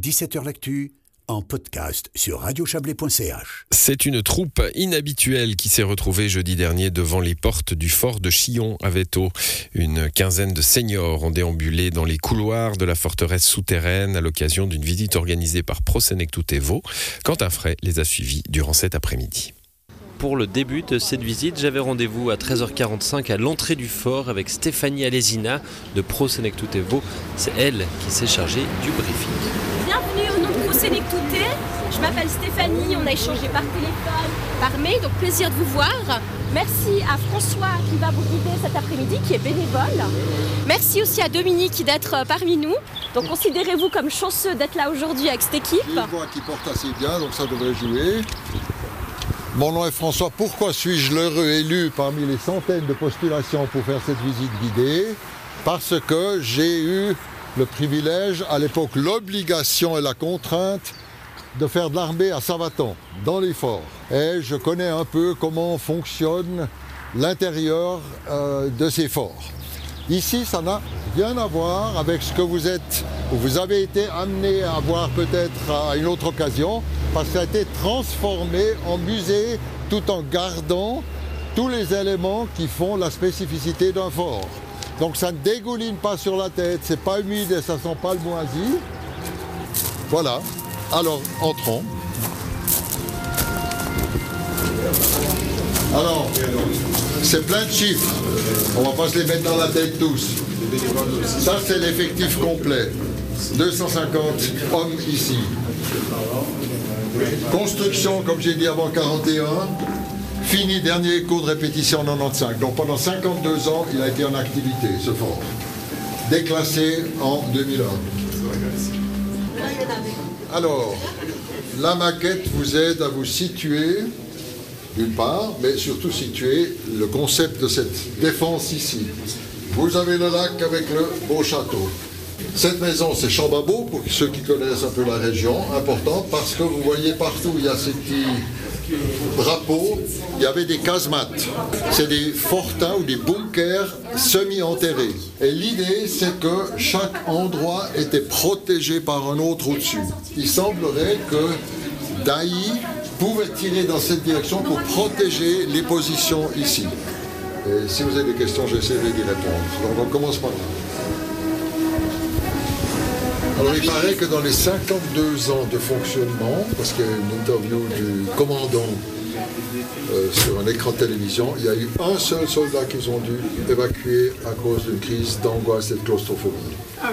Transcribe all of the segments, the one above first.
17h L'actu en podcast sur radiochablais.ch. C'est une troupe inhabituelle qui s'est retrouvée jeudi dernier devant les portes du fort de Chillon à Veto. Une quinzaine de seniors ont déambulé dans les couloirs de la forteresse souterraine à l'occasion d'une visite organisée par Prosenectut Evo. Quentin Fray les a suivis durant cet après-midi pour le début de cette visite, j'avais rendez-vous à 13h45 à l'entrée du fort avec Stéphanie Alesina de Pro Evo. C'est elle qui s'est chargée du briefing. Bienvenue au nom de Pro Je m'appelle Stéphanie, on a échangé par téléphone, par mail, donc plaisir de vous voir. Merci à François qui va vous guider cet après-midi, qui est bénévole. Merci aussi à Dominique d'être parmi nous. Donc considérez-vous comme chanceux d'être là aujourd'hui avec cette équipe. Une voix qui porte assez bien, donc ça devrait jouer. Mon nom est François. Pourquoi suis-je l'heureux élu parmi les centaines de postulations pour faire cette visite guidée? Parce que j'ai eu le privilège, à l'époque l'obligation et la contrainte de faire de l'armée à Savatan, dans les forts. Et je connais un peu comment fonctionne l'intérieur euh, de ces forts. Ici, ça n'a rien à voir avec ce que vous êtes, ou vous avez été amené à voir peut-être à une autre occasion, parce que ça a été transformé en musée tout en gardant tous les éléments qui font la spécificité d'un fort. Donc ça ne dégouline pas sur la tête, c'est pas humide et ça sent pas le moisi. Voilà. Alors, entrons. Alors, c'est plein de chiffres. On va pas se les mettre dans la tête tous. Ça, c'est l'effectif complet. 250 hommes ici. Construction, comme j'ai dit avant 41, fini dernier cours de répétition en 95. Donc pendant 52 ans, il a été en activité, ce fort. Déclassé en 2001. Alors, la maquette vous aide à vous situer, d'une part, mais surtout situer le concept de cette défense ici. Vous avez le lac avec le beau château. Cette maison, c'est Chambabo, pour ceux qui connaissent un peu la région, important, parce que vous voyez partout, il y a ces petits drapeaux, il y avait des casemates. C'est des fortins ou des bunkers semi-enterrés. Et l'idée, c'est que chaque endroit était protégé par un autre au-dessus. Il semblerait que Daï pouvait tirer dans cette direction pour protéger les positions ici. Et si vous avez des questions, j'essaierai d'y répondre. Donc on commence par là. Alors il paraît que dans les 52 ans de fonctionnement, parce qu'il y a une interview du commandant euh, sur un écran de télévision, il y a eu un seul soldat qu'ils ont dû évacuer à cause d'une crise d'angoisse et de claustrophobie. Ah,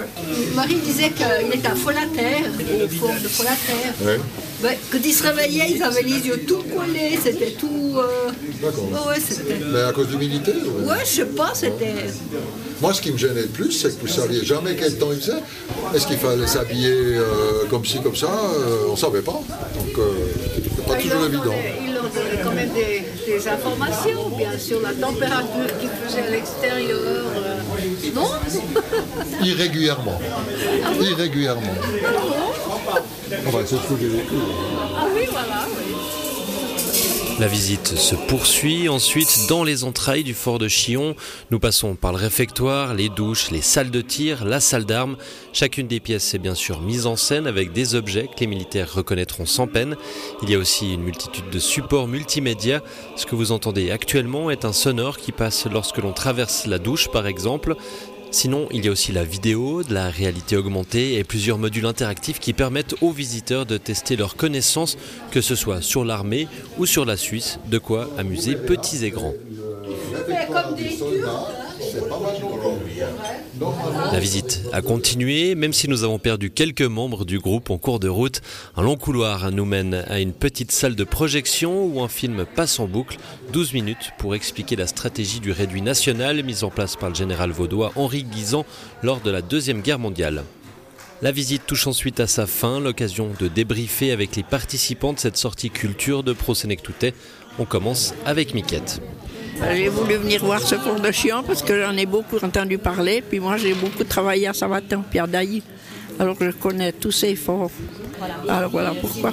Marie disait qu'il était à Folataire, au fort de Folataire. Ouais. Quand ils se réveillaient, ils avaient les yeux tout collés, c'était tout. Euh... D'accord. Mais à cause du militaire Ouais, je sais pas, c'était. Moi, ce qui me gênait le plus, c'est que vous ne saviez jamais quel temps il faisait. Est-ce qu'il fallait s'habiller euh, comme ci, comme ça euh, On ne savait pas. Donc, euh, pas toujours évident quand même des, informations, bien sûr, la température qu'il faisait à l'extérieur. Euh, non? Irrégulièrement. Irrégulièrement. Ce que j'ai vécu. Ah oui, voilà, oui. La visite se poursuit ensuite dans les entrailles du fort de Chillon. Nous passons par le réfectoire, les douches, les salles de tir, la salle d'armes. Chacune des pièces est bien sûr mise en scène avec des objets que les militaires reconnaîtront sans peine. Il y a aussi une multitude de supports multimédia. Ce que vous entendez actuellement est un sonore qui passe lorsque l'on traverse la douche par exemple. Sinon, il y a aussi la vidéo, de la réalité augmentée et plusieurs modules interactifs qui permettent aux visiteurs de tester leurs connaissances, que ce soit sur l'armée ou sur la Suisse, de quoi amuser petits et grands. La visite a continué, même si nous avons perdu quelques membres du groupe en cours de route. Un long couloir nous mène à une petite salle de projection où un film passe en boucle, 12 minutes pour expliquer la stratégie du réduit national mise en place par le général vaudois Henri Guisan lors de la Deuxième Guerre mondiale. La visite touche ensuite à sa fin, l'occasion de débriefer avec les participants de cette sortie culture de Pro On commence avec Miquette. J'ai voulu venir voir ce fort de chien parce que j'en ai beaucoup entendu parler. Puis moi, j'ai beaucoup travaillé à Savatin, Pierre Dailly. Alors je connais tous ces forts. Alors voilà pourquoi.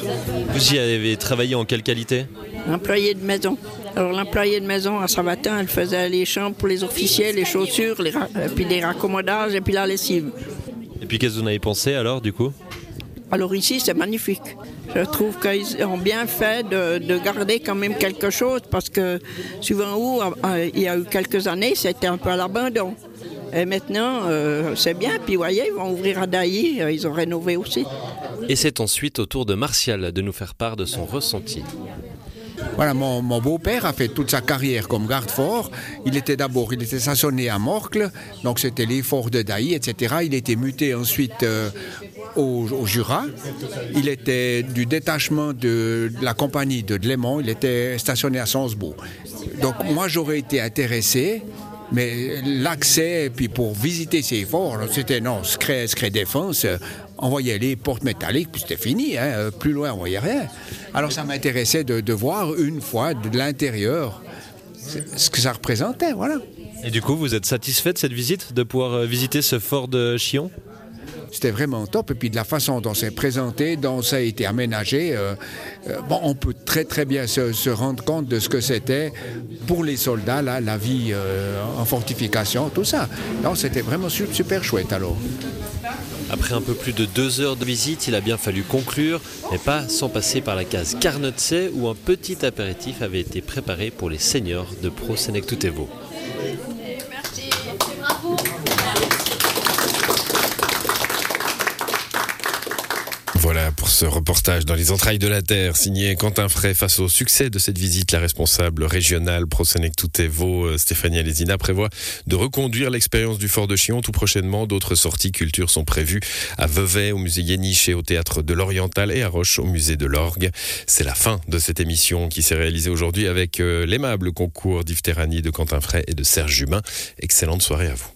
Vous y avez travaillé en quelle qualité? Employé de maison. Alors l'employé de maison à Savatin, elle faisait les chambres pour les officiers, les chaussures, les puis des raccommodages et puis la lessive. Et puis qu'est-ce que vous en avez pensé alors du coup? Alors ici, c'est magnifique. Je trouve qu'ils ont bien fait de, de, garder quand même quelque chose parce que souvent où euh, il y a eu quelques années, c'était un peu à l'abandon. Et maintenant, euh, c'est bien. Puis, vous voyez, ils vont ouvrir à Dailly. Euh, ils ont rénové aussi. Et c'est ensuite au tour de Martial de nous faire part de son ressenti. Voilà, mon, mon beau-père a fait toute sa carrière comme garde-fort. Il était d'abord, il était stationné à Morcle, donc c'était les forts de Dailly, etc. Il était muté ensuite euh, au, au, Jura. Il était du détachement de, la compagnie de Léman. Il était stationné à Sansbourg. Donc moi, j'aurais été intéressé mais l'accès, puis pour visiter ces forts, c'était non, secret, secret défense, on voyait les portes métalliques, puis c'était fini, hein, plus loin on voyait rien. Alors ça m'intéressait de, de, voir une fois de l'intérieur ce que ça représentait, voilà. Et du coup, vous êtes satisfait de cette visite, de pouvoir visiter ce fort de Chillon c'était vraiment top. Et puis de la façon dont c'est présenté, dont ça a été aménagé, euh, euh, bon, on peut très très bien se, se rendre compte de ce que c'était pour les soldats, là, la vie euh, en fortification, tout ça. Donc c'était vraiment super chouette alors. Après un peu plus de deux heures de visite, il a bien fallu conclure, mais pas sans passer par la case Carnotse où un petit apéritif avait été préparé pour les seniors de Pro Senectutevo. Merci, bravo. Voilà pour ce reportage dans les entrailles de la Terre, signé Quentin Fray. Face au succès de cette visite, la responsable régionale Prosenectutevo, Stéphanie Alésina, prévoit de reconduire l'expérience du Fort de Chillon tout prochainement. D'autres sorties culture sont prévues à Vevey, au musée Yéniche et au théâtre de l'Oriental et à Roche, au musée de l'Orgue. C'est la fin de cette émission qui s'est réalisée aujourd'hui avec euh, l'aimable concours d'Yves Terrani, de Quentin Fray et de Serge Jubin. Excellente soirée à vous.